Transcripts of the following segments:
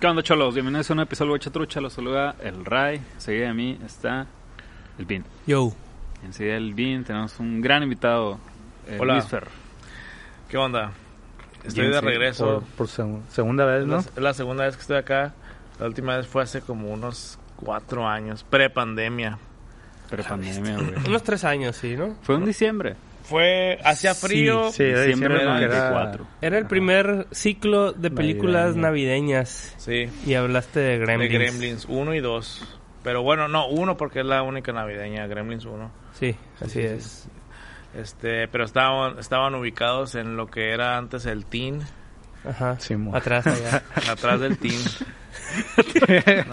¿Qué onda, cholos? Bienvenidos a un episodio de Trucha. Los saluda el Ray. Seguida de mí está el Bin. Yo. Enseguida del Bin tenemos un gran invitado, el Hola. Luis Fer. ¿Qué onda? Estoy Bien, de sí, regreso. Por, por seg- segunda vez, es, ¿no? la, es la segunda vez que estoy acá. La última vez fue hace como unos cuatro años, pre-pandemia. Pero pandemia, güey. Unos tres años, sí, ¿no? Fue en diciembre. Fue, hacía frío. Sí, era Diciembre diciembre, del que era- 94. Era el primer ciclo de películas navideñas Sí, y hablaste de Gremlins. de Gremlins 1 y 2. Pero bueno, no, uno porque es la única navideña, Gremlins 1. Sí, así es. Este, pero estaban, estaban ubicados en lo que era antes el Teen, Ajá. Sí. Atrás allá. atrás del Teen.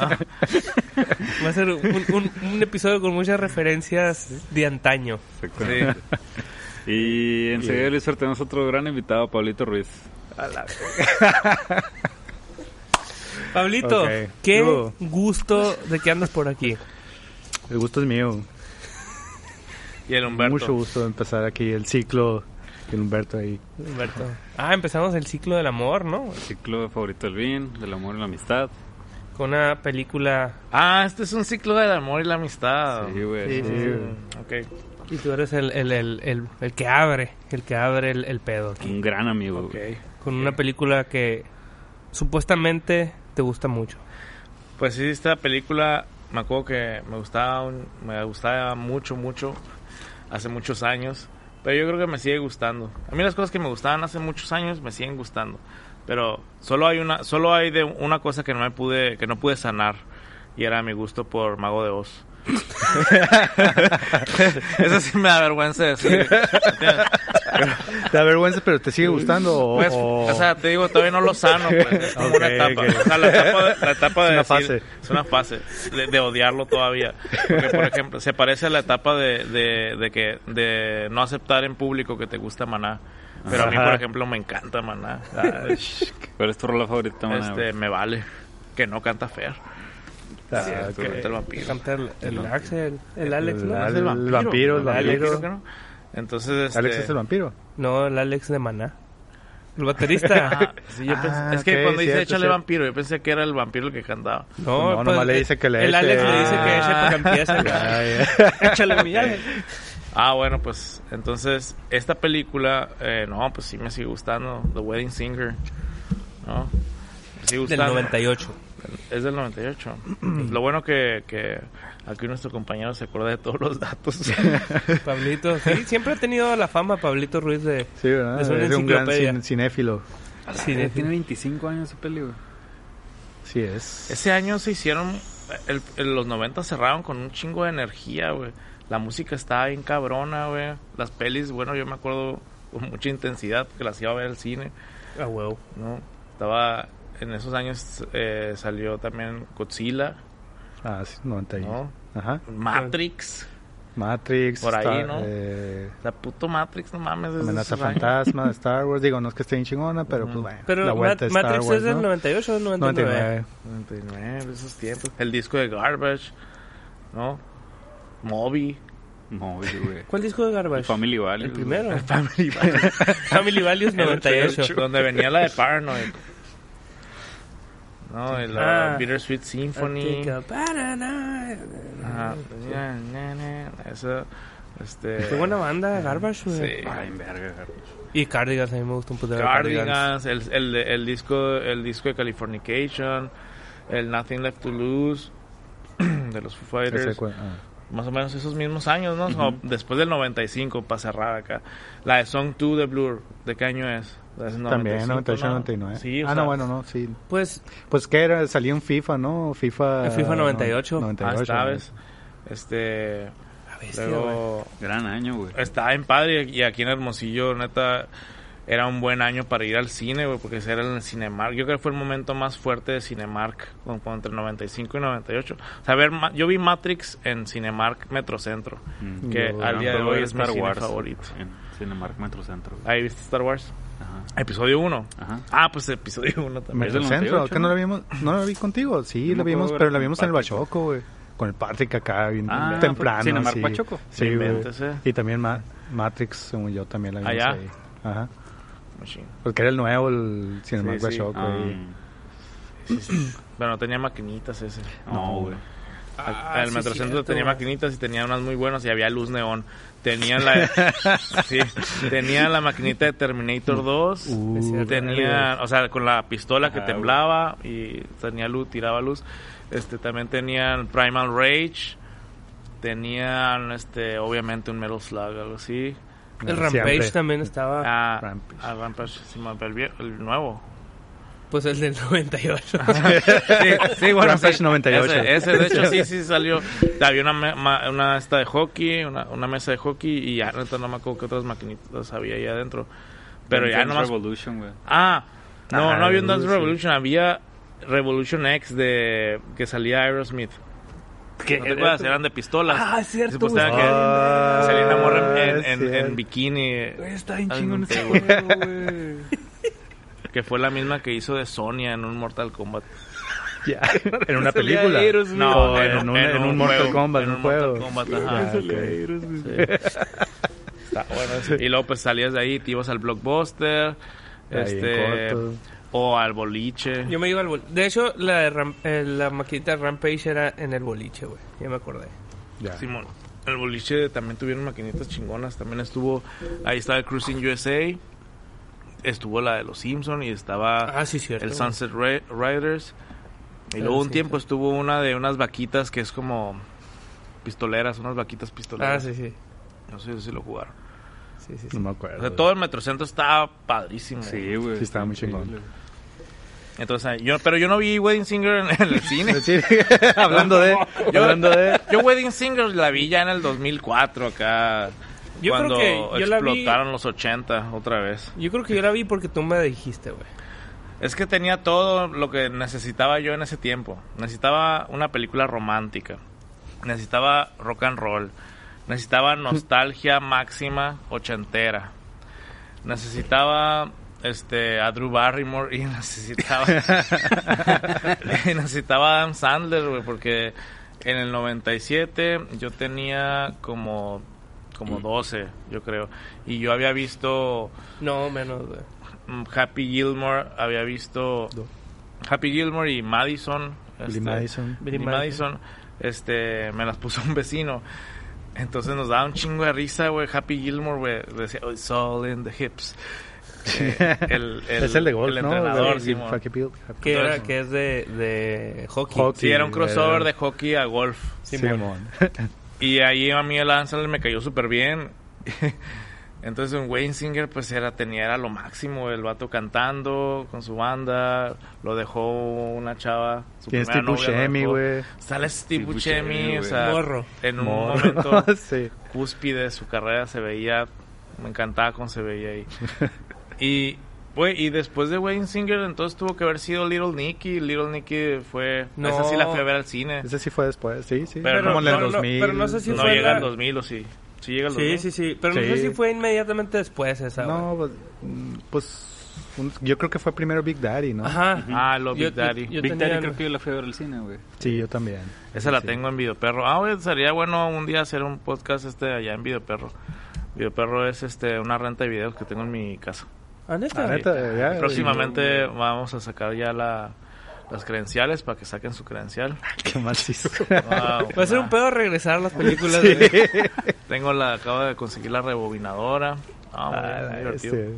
Va a ser un, un- un episodio con muchas referencias de antaño. Sí. Y enseguida, Luis Fer, tenemos otro gran invitado, Pablito Ruiz. Pablito, Ok. qué Yo. gusto de que andas por aquí. El gusto es mío. Y el Humberto. Mucho gusto de empezar aquí el ciclo. El Humberto ahí. Humberto. Ah, empezamos el ciclo del amor, ¿no? Ciclo favorito del Bin, del amor y la amistad. Con una película Ah, este es un ciclo del amor y la amistad. Sí, güey. Sí, sí, sí. Ok. Y tú eres el, el, el, el, el que abre, el que abre el, el pedo aquí. Un gran amigo. Con una película que supuestamente te gusta mucho. Pues sí, esta película me acuerdo que me gustaba, un- me gustaba mucho, mucho hace muchos años, pero yo creo que me sigue gustando. A mí las cosas que me gustaban hace muchos años me siguen gustando, pero solo hay una, solo hay de una cosa que no me pude, que no pude sanar y era mi gusto por Mago de Oz. Eso sí me da vergüenza decir. ¿Te da vergüenza, pero te sigue gustando? O, Pues, o- o sea, te digo, todavía no lo sano, pues. Es como una Ok, etapa. ok. O sea, la etapa de, la etapa de Es una decir- fase. Es una fase de, de odiarlo todavía. Porque, por ejemplo, se parece a la etapa de, de, de que de no aceptar en público que te gusta Maná. Pero a mí, Ajá. por ejemplo, me encanta Maná. Ay, ¿Cuál es tu rola favorita, man? este, me vale. Que no canta Fer. Ah, Sí, canta el vampiro. Canta el, el Axel, el Alex, El ¿no? Alex. El el vampiro, el Alex, vampiro. creo que no. Entonces, este... Alex es el vampiro. No, el Alex de Maná. El baterista. Ah, sí, yo Ah, pensé- es que ok, cuando dice cierto, échale cierto. vampiro, yo pensé que era el vampiro el que cantaba. No, No, nomás le dice que le El eche. Alex le dice que eche para que empiece. Ya. Échale mi Alex. Ah, bueno, pues entonces esta película, eh, no, pues sí me sigue gustando, The Wedding Singer, ¿no? Me sigue Del gustando. 98. Es del 98. Lo bueno que, que aquí nuestro compañero se acuerda de todos los datos. Pablito, sí, siempre ha tenido la fama Pablito Ruiz de Sí, ¿verdad? Es un gran cin- cinéfilo. cine. Tiene 25 años ese peli, güey. Sí es. Ese año se hicieron, el, el- los 90 cerraron con un chingo de energía, güey. La música estaba bien cabrona, güey. Las pelis, bueno, yo me acuerdo con mucha intensidad que las iba a ver al cine. Ah, huevo. ¿no? Estaba en esos años eh, salió también Godzilla, Ah, sí, 90 y- ¿no? Ajá. Matrix, Matrix. Por ahí, Star- ¿no? eh, la puto Matrix, no mames, Amenaza fantasma de Star Wars. Digo, no es que esté bien chingona, pero pues bueno. Pero la Mat- de Star Matrix Wars, es del ¿no? 98 o del 99. 99. 99, de esos tiempos. El disco de Garbage, ¿no? Moby, No, güey. ¿Cuál disco de Garbage? Family Values. El primero. Family Values, Family Values 98. donde venía la de Paranoid. No, y la Ah. Bittersweet Symphony. Ajá. Eso, este... Qué buena banda, Garbage, güey. Sí. Ay, verga, Carlos. Y Cardigans, a mí me gusta un de Cardigans. Cardigans, el, el, el disco el disco de Californication, el Nothing Left to Lose de los Foo Fighters. ah. más o menos esos mismos años, ¿no? O después del 95, para cerrar acá. La de Song 2 de Blur, ¿de qué año es? Es También, 95, 98, ¿no? 99. Sí, ah, sea, no, bueno, no, sí. Pues, Pues que era, salía en FIFA, ¿no? FIFA... En FIFA 98. Ah, 98. está, ¿no? ¿ves? Este... a bestia. Luego... Gran año, güey. Está en padre y aquí en Hermosillo, neta, era un buen año para ir al cine, güey, porque era en el Cinemark. Yo creo que fue el momento más fuerte de Cinemark, entre 95 y 98. O sea, ver, Ma- yo vi Matrix en Cinemark Metrocentro, Mm. que Yo- al día de hoy es mi cine favorito. En Cinemark Metrocentro. güey. Ahí viste Star Wars. Ajá. Episodio 1. Aja. Ah, pues episodio 1 también. Es del Metrocentro, 98, ¿qué no la vimos? ¿No la vi contigo? Sí, No la vimos, pero la vimos en el. Bachoco, güey. Con el Patrick acá, bien Ah, temprano. fue Cinemark sí. Pachoco. Sí, No eh. Y también Ma- Matrix, según yo, también la vimos ¿Allá? ahí. Ajá. Machine. Porque era el nuevo, el Cinemark Sí, sí. Bachoco. Ah, y- Sí, sí. Pero no tenía maquinitas ese. no, güey. Ah, el sí, Metrocentro tenía maquinitas y tenía unas muy buenas y había luz neón. Tenían la sí, tenían la maquinita de Terminator 2. Uh, tenía, o sea, con la pistola que Ah, temblaba y tenía luz, tiraba luz. Este también tenían Primal Rage. Tenían este obviamente un Metal Slug algo así. El Rampage Siempre. también estaba. Ah, Rampage. ah, Rampage, sí, el nuevo. Pues el del 98. Sí, sí, bueno, Rampage sí. 98. Ese, ese, de hecho, sí, sí salió. Había una, una esta de hockey, una, una mesa de hockey y ya, neta, no me acuerdo qué otras maquinitas había ahí adentro. Pero ya Dance nomás... Revolution, güey. Ah, no, Ah, no había un Dance. Revolution, había Revolution X de que salía Aerosmith. ¿Qué? ¿No te acuerdas? Eran de pistolas. Ah, es cierto, Supuestamente güey. que Ah, Morgan en, en, es en cierto. bikini. Está bien chingón no ese juego, güey. Que fue la misma que hizo de Sonia en un Mortal Kombat. Ya, en una película. No, No, en, un, en un Mortal juego, Kombat, en un un juego. Mortal Kombat, ajá. Aerosmith. Está bueno eso. Y luego pues salías de ahí, te ibas al blockbuster, Ahí en este o al boliche. Yo me iba al boliche. De hecho, la, de Ram- eh, la maquinita de Rampage era en el boliche, güey. Ya me acordé. Ya. Simón. El boliche también tuvieron maquinitas chingonas. También estuvo, ahí estaba el Cruising USA, estuvo la de los Simpson y estaba Ah, sí, cierto. el. Sunset Ra- Riders. Y Ah, luego un sí, tiempo sí. estuvo una de unas vaquitas que es como pistoleras, unas vaquitas Ah, pistoleras. sí, sí. No sé si lo jugaron. Sí, sí, sí. No me O acuerdo. sea, todo el Metrocentro estaba padrísimo. Sí, güey. Sí, estaba muy chingón. Entonces, yo, pero yo no vi Wedding Singer en, en el cine. Sí, hablando de... Yo- hablando de... Yo Wedding Singer la vi ya en el 2004 acá. Yo creo cuando que yo la vi- explotaron los 80 otra vez. Yo creo que yo la vi porque tú me dijiste, güey. Es que tenía todo lo que necesitaba yo en ese tiempo. Necesitaba una película romántica. Necesitaba rock and roll. Necesitaba nostalgia máxima ochentera. Necesitaba este a Drew Barrymore y necesitaba y necesitaba a Adam Sandler, güey, porque en el 97 yo tenía como como 12, yo creo. Y yo había visto No, menos, güey. mm, Happy Gilmore, había visto Do- Happy Gilmore y Madison. Billy este, Madison. Billy Madison. Madison, este, me las puso un vecino. Entonces nos daba un chingo de risa, güey. Happy Gilmore, güey, decía, oh, it's all in the hips. Eh, el, el- es el de golf, el ¿no? entrenador, De- Simón. Happy Que, era, que es de, de hockey. Hockey. Sí, era un crossover era- de hockey a golf. Simón. Y ahí a mí el Sandler me cayó súper bien. Entonces en Wayne Singer pues era, tenía era lo máximo, el vato cantando con su banda, lo dejó una chava, su primera novia, lo Buscemi, dejó. güey. Sale Steve Steve Buscemi, Buscemi, o güey. sea, Morro. en un Morro. momento sí. cúspide de su carrera se veía, me encantaba cómo se veía ahí. y, güey, y después de Wayne Singer entonces tuvo que haber sido Little Nicky, Little Nicky fue, No. esa sí la fui a ver al cine. Ese sí fue después, sí, sí. Pero como en el no, no, 2000. pero no sé si no fue llega la- al 2000 o sí. Sí llega al Sí, 2000. sí, sí. Pero no Sí. sé si fue inmediatamente después esa. No, pues, pues un- yo creo que fue primero Big Daddy, ¿no? Ajá. Ah, lo Yo- Big Daddy. yo- Big tenía- Daddy creo que yo la fui a ver al cine, güey. Sí, yo también. Esa la Sí. tengo en Videoperro. Ah, güey, sería bueno un día hacer un podcast este allá en Videoperro. Videoperro es este una renta de videos que tengo en mi casa. Ah, neta. La neta, ya. Próximamente vamos a sacar ya la, las credenciales para que saquen su credencial. Qué macizo. Wow. Va a ser un pedo regresar a las películas. güey. Tengo la, acabo de conseguir la rebobinadora. Ah, muy, Ah, este,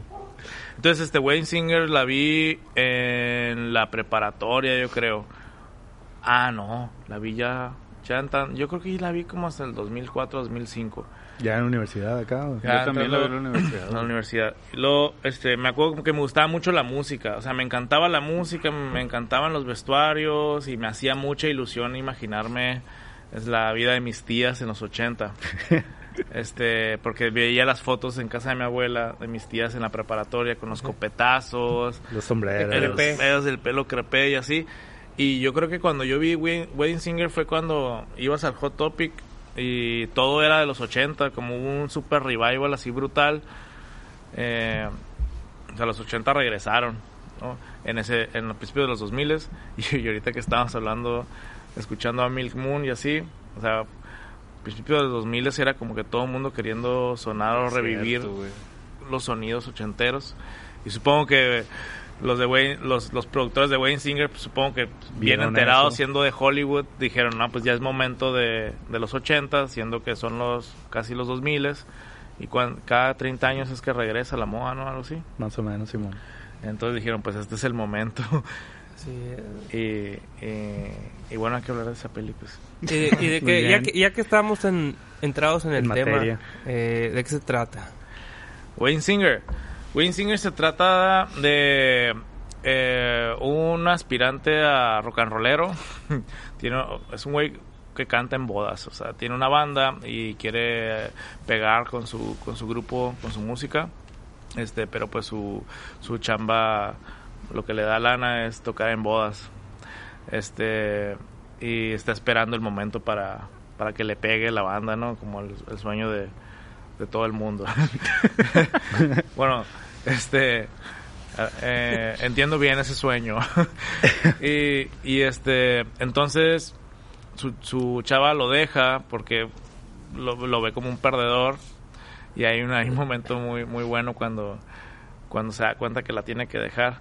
Entonces, este Wayne Singer la vi en la preparatoria, yo creo. Ah, no, la vi ya 80. Yo creo que la vi como hasta el 2004, 2005. Ya en la universidad acá. Ya, Yo también lo vi en la universidad. en la universidad. Luego, este, me acuerdo que me gustaba mucho la música. O sea, me encantaba la música, me encantaban los vestuarios y me hacía mucha ilusión imaginarme es la vida de mis tías en los 80. Este, porque veía las fotos en casa de mi abuela, de mis tías en la preparatoria, con los copetazos, Los sombreros. el pedos del pelo crepé y así. Y yo creo que cuando yo vi Wed- Wedding Singer fue cuando ibas al Hot Topic y todo era de los 80, como un super revival así brutal. Eh, o sea, los 80 regresaron, ¿no? En ese en el principio de los 2000 y, y ahorita que estábamos hablando, escuchando a Milk Moon y así, o sea, principio de los 2000 era como que todo el mundo queriendo sonar o revivir Cierto, los sonidos ochenteros. Y supongo que los de Wayne, los, los productores de Wayne Singer, pues, supongo que bien enterados eso. siendo de Hollywood, dijeron, no, pues ya es momento de, de los 80, siendo que son los casi los 2000 y cuan- cada 30 años es que regresa la moda, ¿no? Algo así. Más o menos, Simón. Entonces dijeron, pues este es el momento. Sí. y, y, y bueno, hay que hablar de esa peli, pues. Y de, y de que, ya que ya que estamos en, entrados en el En tema, eh, ¿de qué se trata? Wayne Singer. Wayne Singer se trata de eh, un aspirante a rock and rollero. tiene, es un güey que canta en bodas, o sea, tiene una banda y quiere pegar con su, con su grupo, con su música. Este, pero pues su, su chamba, lo que le da lana es tocar en bodas. Este, y está esperando el momento para, para que le pegue la banda, ¿no? Como el, el sueño de, de todo el mundo. bueno, este eh, entiendo bien ese sueño. y, y este, entonces su, su chava lo deja porque lo, lo ve como un perdedor. Y hay, un hay un momento muy, muy bueno cuando, cuando se da cuenta que la tiene que dejar.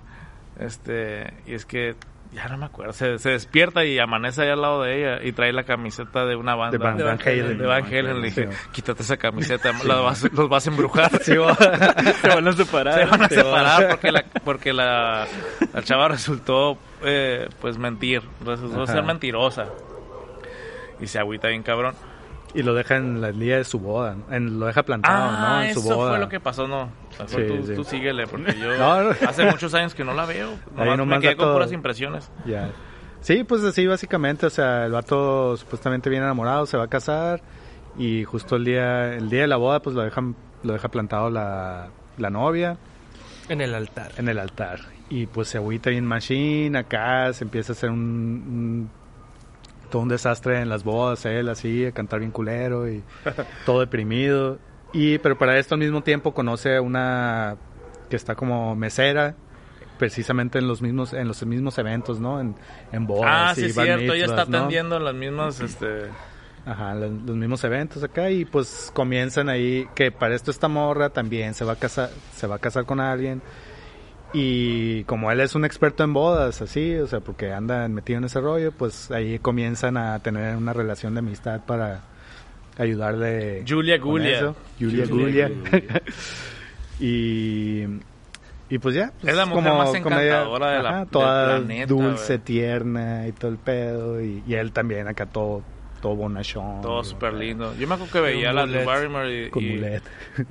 Este, y es que ya no me acuerdo. Se, se despierta y amanece ahí al lado de ella y trae la camiseta de una banda. De Van, De Van Halen. de Van Halen. Le dije, Sí. quítate esa camiseta, la vas- los vas a embrujar. Se van a separar. Se van a Se separar porque la, porque la, la chava resultó, eh, pues, mentir. Resultó Ajá. ser mentirosa. Y se agüita bien cabrón. Y lo deja en la día de su boda. ¿no? En, lo deja plantado, ¿no? En su Ah, eso boda. fue lo que pasó, no. Sí, tú, sí. tú síguele, porque yo No, no. hace muchos años que no la veo. Nomás nomás me quedé con todo. puras impresiones. Ya. Sí, pues así básicamente, o sea, el vato supuestamente bien enamorado, se va a casar y justo el día el día de la boda pues lo dejan lo deja plantado la, la novia En el altar. en el altar y pues se agüita bien machine acá, se empieza a hacer un, un- todo un desastre en las bodas, él así, a cantar bien culero y todo deprimido. Y pero para esto al mismo tiempo conoce a una que está como mesera precisamente en los mismos en los mismos eventos, ¿no? En, en bodas ah, y sí, bar cierto. Ella está mitzvahs, ¿no? atendiendo las mismas, este... Ajá, los, los mismos eventos acá y pues comienzan ahí que para esto esta morra también se va a casar, se va a casar con alguien y como él es un experto en bodas, así, o sea, porque anda metido en ese rollo, pues ahí comienzan a tener una relación de amistad para ayudarle. Julia Gulia. eso. Julia Julia Gulia. y y pues ya, pues, Es la mujer más encantadora de la- del toda planeta, dulce, tierna y todo el pedo y, y él también acá todo todo bonachón. Todo súper lindo. Yo me acuerdo que veía a la mulet. Barrymore y, y-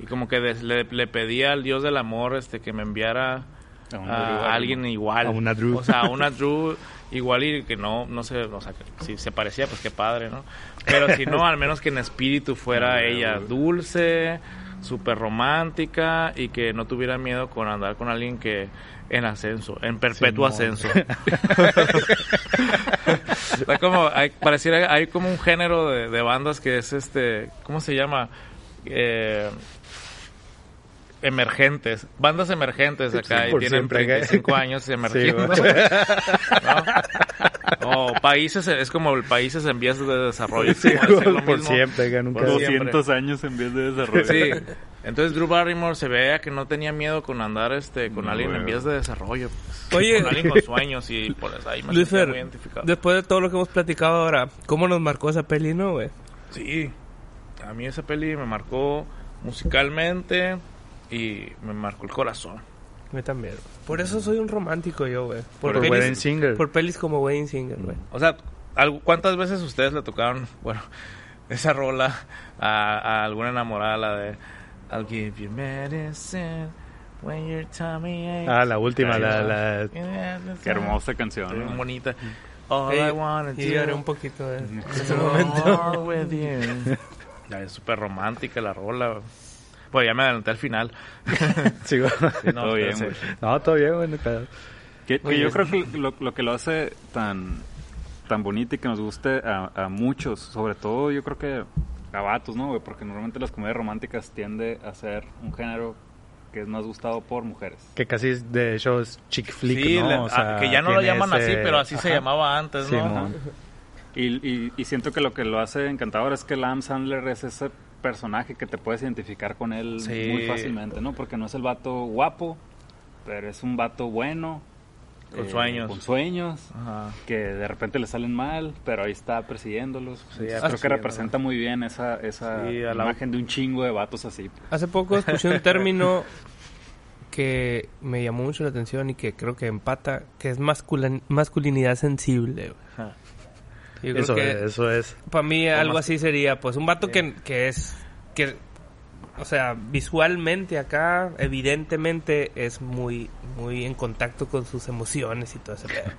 y como que des- le, le pedía al dios del amor este que me enviara A alguien igual. A una Drew. O sea, a una Drew igual y que no, no sé, o sea, que si se parecía, pues qué padre, ¿no? Pero si no, al menos que en espíritu fuera ella dulce, súper romántica y que no tuviera miedo con andar con alguien que en ascenso, en perpetuo ascenso. Está como, hay, pareciera, hay como un género de, de bandas que es este, ¿cómo se llama? Eh, emergentes, bandas emergentes acá y tienen siempre, ¿qué? 35 años emergiendo. Sí, ¿no? O países, es como el países en vías de desarrollo. es Sí, como decir lo por mismo. siempre, que nunca. Por 200 años en vez de desarrollo. Sí. Entonces Drew Barrymore se veía que no tenía miedo con andar este con No, alguien en vías de desarrollo. pues. Oye. con alguien con sueños y por eso ahí me Luis sentía Fer, muy identificado. después de todo lo que hemos platicado ahora, ¿cómo nos marcó esa peli, no, güey? Sí, a mí esa peli me marcó musicalmente y me marcó el corazón. Mí también. Por eso soy un romántico yo, güey. Por pelis- Wedding Singer. Por pelis como Wedding Singer, güey. O sea, ¿cuántas veces ustedes le tocaron, bueno, esa rola a, a alguna enamorada, la de I'll give you medicine when your tummy aches? Ah, la última, la, no. la... Qué hermosa canción. Bien ¿no? bonita. All I wanna y lloré un do poquito de en is ese momento. with you. Ya, es súper romántica la rola. Pues ya me adelanté al final. Sí. Sí, no, Todo bien, güey. No, todo bien, güey. no pedo. Que, que yo creo que lo, lo que lo hace tan, tan bonito y que nos guste a, a muchos, sobre todo yo creo que a vatos, ¿no? güey? Porque normalmente las comedias románticas tiende a ser un género que es más gustado por mujeres. Que casi, es- de hecho, es chick flick, Sí, ¿no? O sea, ah, que ya no lo llaman ese- así, pero así se Ajá. llamaba antes, ¿no? Simón. Y, y, y siento que lo que lo hace encantador es que Adam Sandler es ese personaje que te puedes identificar con él Sí. muy fácilmente, ¿no? Porque no es el vato guapo, pero es un vato bueno. eh, Con sueños. Con sueños. Ajá. que de repente le salen mal, pero ahí está persiguiéndolos. Sí, Entonces, creo que representa muy bien esa, esa Sí, a la- imagen de un chingo de vatos así. Hace poco escuché un término que me llamó mucho la atención y que creo que empata, que es masculin- masculinidad sensible. Ajá. Yo creo Eso que es, eso es. para mí algo así sería, pues, un vato que, que es, que, o sea, visualmente acá, evidentemente es muy, muy en contacto con sus emociones y todo ese pedo.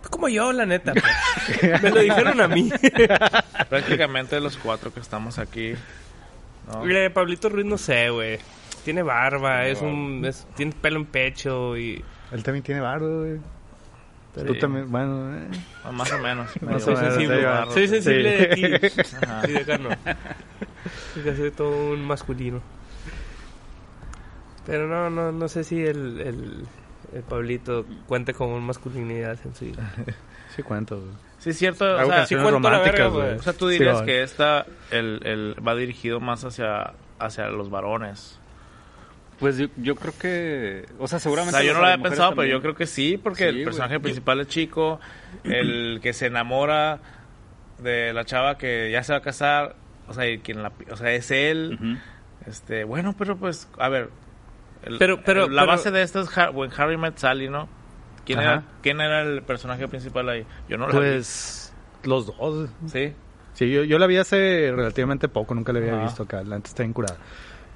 Pues como yo, la neta. pues. Me lo dijeron a mí. Prácticamente los cuatro que estamos aquí. ¿no? Mire, Pablito Ruiz no sé, güey. Tiene barba, Tiene es un, es- tiene pelo en pecho y... Él también tiene barro, güey. Tú Sí. también, bueno, eh. Ah, Más o menos. Más Soy o menos, sensible, sí, va. soy sensible Sí. de ti. Ajá. Y de. Es casi todo un masculino. Pero no, no, no sé si el, el, el Pablito cuente con masculinidad sensible. Sí cuento, güey. Sí, es cierto. O sea, canciones cuento la románticas, verga, güey. o sea, tú Sí, dirías va. que esta el, el, va dirigido más hacia, hacia los varones. Pues yo, yo creo que, o sea, O seguramente... sea, yo no lo había pensado, pero yo creo que sí, porque Sí, el personaje principal es chico, el que se enamora de la chava que ya se va a casar, o sea, y quien la, o sea, es él. Este, bueno, pero pues, a ver. el- Pero- pero- la pero- base de esto es Har- when Harry Met Sally, ¿no? ¿Quién Ajá. era, ¿Quién era el personaje principal ahí? Yo no lo Pues, los dos. Sí. Sí, yo, yo la vi hace relativamente poco, nunca la había Ajá. visto acá. La antes está bien curada.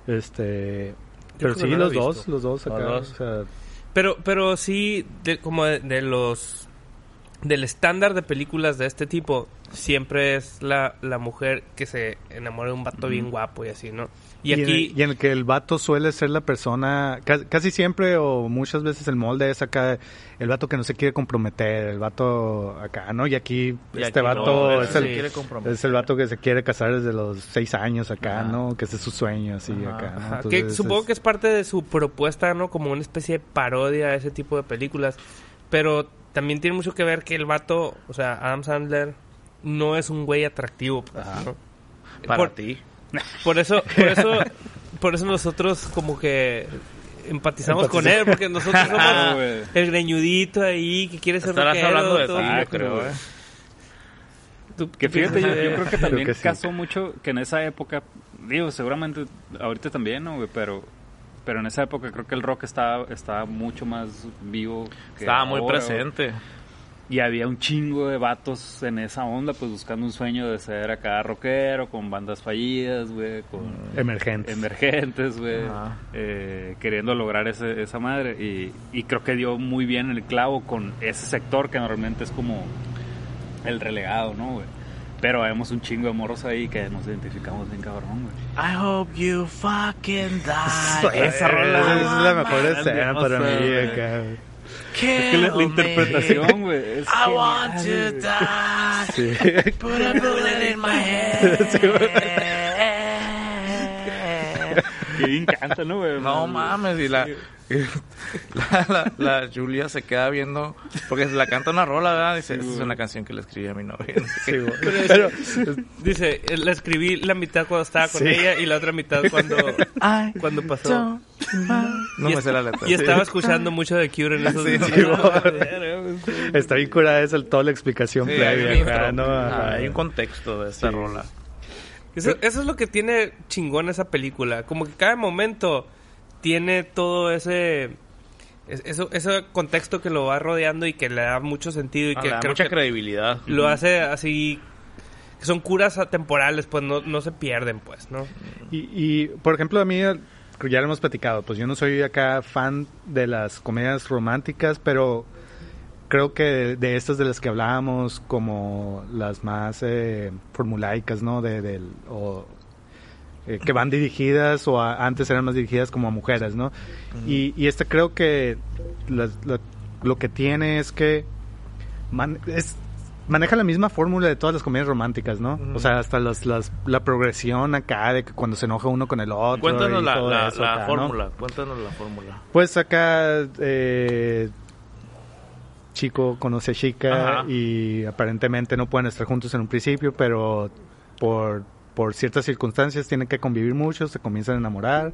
Este. Pero sí, no los dos, los dos acá. Los dos. O sea, Pero, pero sí, de- como de, de los... Del estándar de películas de este tipo, siempre es la, la mujer que se enamora de un vato bien guapo y así, ¿no? Y, en aquí... el- y en el que el vato suele ser la persona, ca- casi, siempre o muchas veces el molde es acá, el vato que no se quiere comprometer, el vato acá, ¿no? Y aquí Y este aquí vato no, es, el, comprometer. es el vato que se quiere casar desde los seis años acá, Ajá. ¿no? Que ese es su sueño, así Ajá. acá, ¿no? Entonces, que supongo que es parte de su propuesta, ¿no? Como una especie de parodia a ese tipo de películas. Pero también tiene mucho que ver que el vato, o sea, Adam Sandler, no es un güey atractivo. pues, Ajá. ¿no? Para por, ti. por eso, por eso, por eso nosotros como que empatizamos con él, porque nosotros Ah, somos güey. el greñudito ahí que quiere ser Estarás rockero, hablando de todo ti, yo viejo, creo. ¿eh? ¿Tú Que fíjate, yo, yo creo que también que sí. casó mucho que en esa época, digo, seguramente ahorita también, ¿no, güey? Pero, pero en esa época creo que el rock estaba, estaba mucho más vivo. Que Estaba muy ahora, presente. Y había un chingo de vatos en esa onda, pues buscando un sueño de ser acá rockero, con bandas fallidas, güey, con Emergentes. emergentes, güey, Ajá. eh, queriendo lograr ese, esa madre. Y, y creo que dio muy bien el clavo con ese sector que normalmente es como el relegado, ¿no, güey? Pero vemos un chingo de morros ahí que nos identificamos bien cabrón, güey. I hope you fucking die. Esa rola es la mejor escena para mí güey. Es que la, la interpretación, güey, es I want to genial, die. Sí. Put a bullet in my head. Bien canta, ¿no, güey? No mames, y la, la, la, la Julia se queda viendo, porque se la canta una rola, ¿verdad? Dice, esta es una canción que le escribí a mi novia. Sí, güey. Pero, Dice, la escribí la mitad cuando estaba con Sí. ella y la otra mitad cuando, cuando pasó. No y me sé la letra. Y estaba escuchando mucho de Cure en esos Sí, días. sí, está bien curada esa toda la explicación Sí, hay, previa. ¿no? Ah, Ajá. hay un contexto de esta Sí. rola. Eso, eso es lo que tiene chingón esa película. Como que cada momento tiene todo ese Es- Eso, ese contexto que lo va rodeando y que le da mucho sentido y Ah, que le da creo mucha que credibilidad. lo hace así que son curas atemporales, pues no, no se pierden, pues, ¿no? Y, y, por ejemplo, a mí, ya lo hemos platicado, pues yo no soy acá fan de las comedias románticas, pero creo que de, de estas de las que hablábamos, como las más eh, formulaicas, ¿no? De, del, o, eh, que van dirigidas o a- antes eran más dirigidas como a mujeres, ¿no? y, y esta creo que las- la- lo que tiene es que man- es, maneja la misma fórmula de todas las comedias románticas, ¿no? O sea, hasta los, las, la progresión acá de que cuando se enoja uno con el otro. Cuéntanos y la, todo la, eso la acá, ¿no? fórmula, cuéntanos la fórmula. Pues acá, eh, chico conoce a chica Ajá. y aparentemente no pueden estar juntos en un principio, pero por, por ciertas circunstancias tienen que convivir mucho, se comienzan a enamorar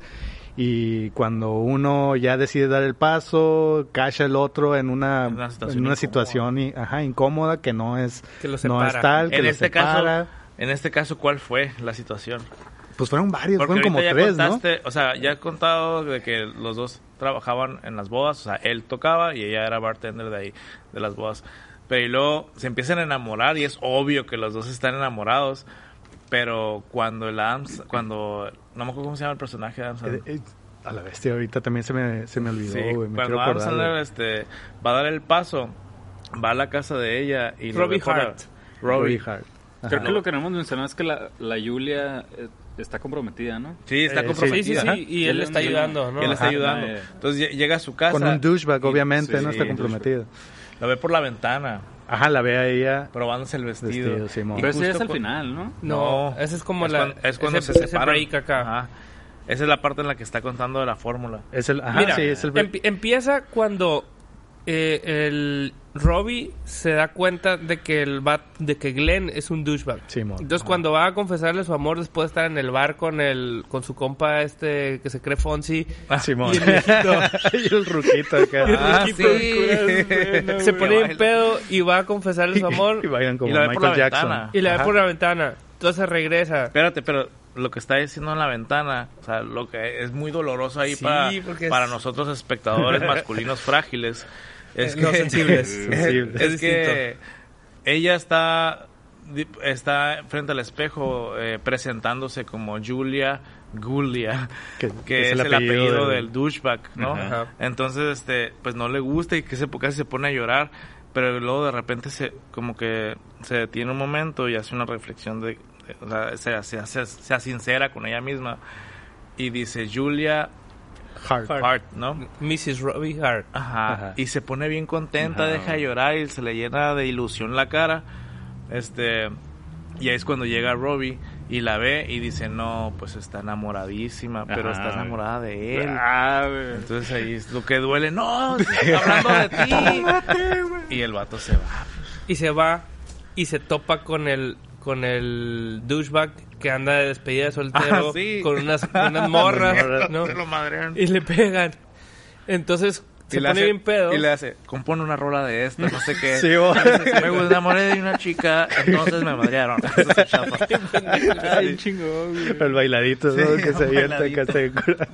y cuando uno ya decide dar el paso, cacha el otro en una, En una situación en una situación y- ajá, incómoda que no es, Que lo no es separa. tal, que En lo este separa. caso, en este caso, ¿cuál fue la situación? Pues fueron varios, Porque fueron como tres, ¿no? contaste, o sea, ya he contado de que los dos trabajaban en las bodas, o sea, él tocaba y ella era bartender de ahí, de las bodas. Pero y luego se empiezan a enamorar y es obvio que los dos están enamorados, pero cuando el Adams, cuando, no me acuerdo cómo se llama el personaje de Adams Eh, eh, a la bestia, ahorita también se me, se me olvidó, Sí, güey, me cuando quiero Adam acordar, Sandler güey. este, va a dar el paso, va a la casa de ella y lo Robbie Hart. Robbie. Robbie Hart. Creo Ajá. que lo que no hemos mencionado es que la, la Julia eh, está comprometida, ¿no? Sí, está Eh, comprometida. Sí, sí, sí, y él le está ayudando, ¿no? Y él está Ajá. ayudando. Eh. Entonces lle- llega a su casa. Con un douchebag, y- obviamente, sí, no está comprometido. Lo ve por la ventana, Ajá, la ve a ella probándose el vestido. vestido, Pero ya es al final, ¿no? No, ese es como es la cuando, es cuando ese, se ese break acá. Ajá. Esa es la parte en la que está contando de la fórmula. Es el, ajá, Mira, sí, es el empi- empieza cuando eh, el Robbie se da cuenta de que el va- de que Glenn es un douchebag. Simón. Entonces cuando va a confesarle su amor después de estar en el bar con el con su compa este que se cree Fonsi, Simón. Y el viejito. y el ruquito acá. Ah, Ruquito sí. Bueno, se pone en pedo y va a confesarle su amor y bailan como Y la ve por Michael la Jackson. ventana. y la ve Ajá. por la ventana. Entonces regresa. Espérate, pero lo que está diciendo en la ventana, o sea, lo que es muy doloroso ahí Sí, para, es- para nosotros espectadores masculinos frágiles, es Eh, que, no, sensibles. Sensibles. es Es que ella está está frente al espejo eh, presentándose como Julia Gulia, Que- que, es, el apellido, del, del- douchebag, ¿no? Ajá. Entonces, este, pues no le gusta y que se casi se pone a llorar, pero luego de repente se como que se detiene un momento y hace una reflexión de, de- o sea, se, se, se, se sincera con ella misma y dice Julia Hart. ¿no? Mrs. Robbie Hart. Ajá. Ajá. Y se pone bien contenta, Ajá. deja de llorar y se le llena de ilusión la cara. Este, y ahí es cuando llega Robbie y la ve y dice, no, pues está enamoradísima, pero Ajá. está enamorada de él. Ah, güey. Entonces ahí es lo que duele, no, estoy hablando de ti. y el vato se va. y se va y se topa con el con el douchebag que anda de despedida de soltero Ah, sí. con unas, unas morras, ¿no? Se lo madrean. Y le pegan. Entonces Y se pone hace- bien pedo. Y le hace, compone una rola de esta, no sé qué. Sí. Me enamoré de una chica, entonces me madrearon. Eso se chapa. Ay, chingón, güey. El bailadito, ¿no? Sí, que se se cura.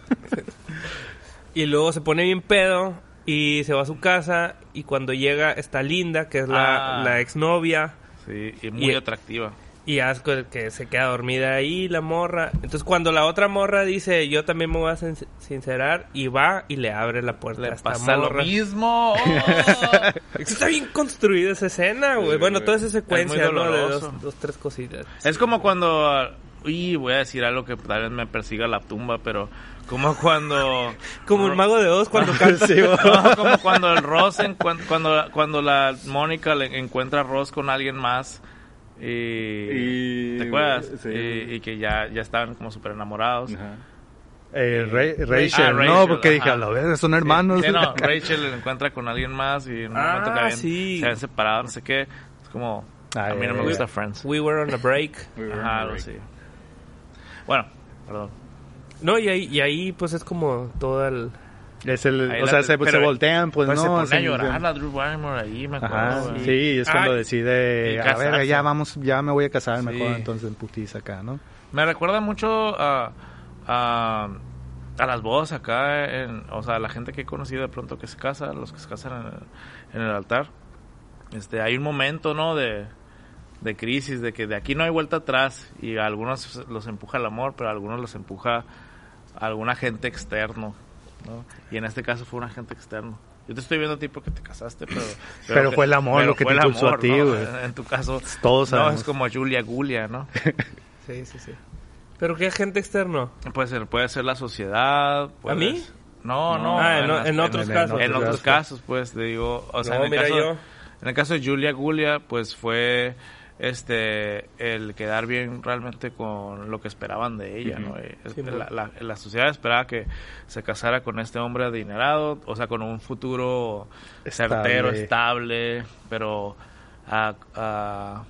Y luego se pone bien pedo y se va a su casa y cuando llega está Linda, que es la, Ah. la exnovia. Sí, y muy Y- atractiva. Y asco que se queda dormida ahí la morra. Entonces cuando la otra morra dice yo también me voy a sin- sincerar y va y le abre la puerta Le a esta pasa lo mismo. Está bien construida esa escena, güey. Bueno, toda esa Es secuencia, ¿no? De doloroso. dos, dos, tres cositas. Es como cuando... Uy, voy a decir algo que tal vez me persiga la tumba, pero... Como cuando... Como el mago de Oz cuando canta. Sí. No, como cuando el Ross, cuando, cuando la Mónica le encuentra a Ross con alguien más y... Y- ¿Te acuerdas? sí. Y, y que ya, ya estaban como súper enamorados. Ajá. Eh, Ra- Ah, Rachel, Rachel, no, porque dije, a la vez son hermanos. Sí, no, Rachel le encuentra con alguien más y en un Ah, momento que habían- sí. se habían separado, no sé qué. Es como... Ay, a mí no me gusta. Friends. We were on a break. We Ajá, algo así. Bueno, perdón. No, y ahí, y ahí pues es como todo el... Es el, Ahí o la- sea, se, se voltean, pues, Pues no. se pone a llorar la Drew Barrymore ahí, me acuerdo. Ajá, sí, es cuando Ay, decide, y a ver, ya vamos, ya me voy a casar Sí. mejor, entonces en putiza acá, ¿no? Me recuerda mucho a, a a las bodas acá, en, o sea, la gente que he conocido de pronto que se casa, los que se casan en el, en el altar, este, hay un momento, ¿no? De, de crisis, de que de aquí no hay vuelta atrás y a algunos los empuja el amor, pero a algunos los empuja algún agente externo, ¿no? Y en este caso fue un agente externo. Yo te estoy viendo a ti porque te casaste, pero... Pero fue el amor pero lo que fue te el impulsó a amor, ti, ¿no? güey. En tu caso, Todos no, es como Julia Gulia, ¿no? Sí, sí, sí. ¿Pero qué agente externo? Puede ser, puede ser la sociedad. puede mí? ser- No, no. Ah, en, las- en otros en- casos. en otros otros casos, pues, te digo, o sea, No, en, el mira, caso, yo- en el caso de Julia Gulia, pues fue este el quedar bien realmente con lo que esperaban de ella, ¿no? Sí, la, la- la sociedad esperaba que se casara con este hombre adinerado, o sea, con un futuro certero, Estable. pero a, a,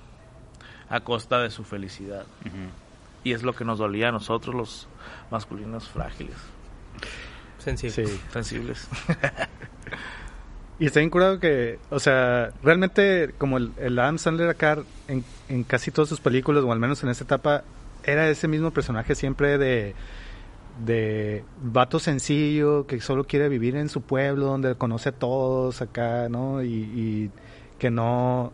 a costa de su felicidad. Y es lo que nos dolía a nosotros los masculinos frágiles, Sensible. Sí. sensibles. Y está bien curado que, o sea, realmente como el, el Adam Sandler acá en, en casi todas sus películas, o al menos en esta etapa, era ese mismo personaje siempre de, de vato sencillo, que solo quiere vivir en su pueblo, donde conoce a todos acá, ¿no? Y, y que no,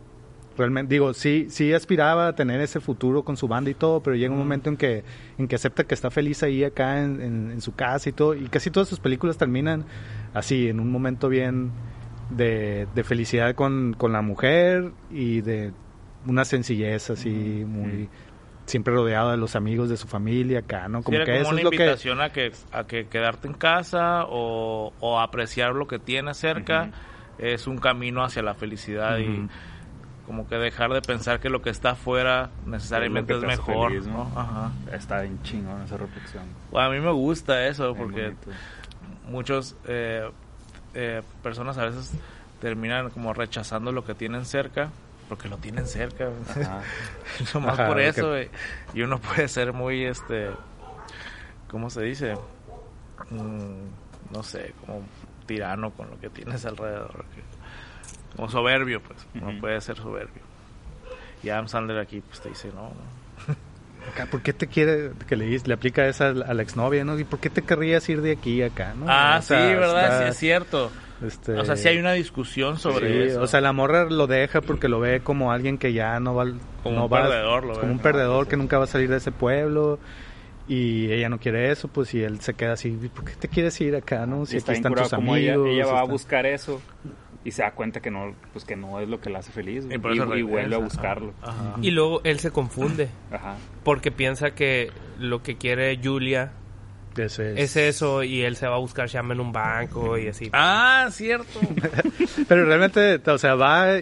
realmente, digo, sí, sí aspiraba a tener ese futuro con su banda y todo, pero llega un momento en que, en que acepta que está feliz ahí acá en, en- en su casa y todo, y casi todas sus películas terminan así, en un momento bien de, de felicidad con, con la mujer y de una sencillez así muy siempre rodeado de los amigos de su familia acá, ¿no? Como que como eso una es lo que invitación a que a que quedarte en casa o, o apreciar lo que tienes cerca es un camino hacia la felicidad y como que dejar de pensar que lo que está afuera necesariamente Es mejor, feliz, ¿no? ¿no? Ajá. Está bien chingón esa reflexión. Bueno, a mí me gusta eso porque bonito. muchos eh, eh, personas a veces terminan como rechazando lo que tienen cerca porque lo tienen cerca nomás por eso y uno puede ser muy este cómo se dice Mm, no sé como tirano con lo que tienes alrededor como soberbio pues uno puede ser soberbio. Y Adam Sandler aquí pues te dice no, no. Acá, ¿por qué te quiere que le, dice- le aplica esa a la exnovia, ¿no? ¿Y por qué te querrías ir de aquí a acá, no? ah O sea, sí verdad está- sí es cierto este, o sea sí hay una discusión sobre Sí, eso o sea, la morra lo deja porque lo ve como alguien que ya no va, Como no un va- perdedor, lo ve. como un perdedor que sí. nunca va a salir de ese pueblo y ella no quiere eso, pues y él se queda así, ¿por qué te quieres ir acá, no? Si aquí está bien están tus como ella, amigos. ella va a buscar eso y se da cuenta que no, pues que no es lo que la hace feliz y, por y, eso y vuelve a buscarlo. Ajá. Y luego él se confunde Ajá. porque piensa que lo que quiere Julia es. es eso y él se va a buscar chamba en un banco y así. ah cierto Pero realmente, o sea, va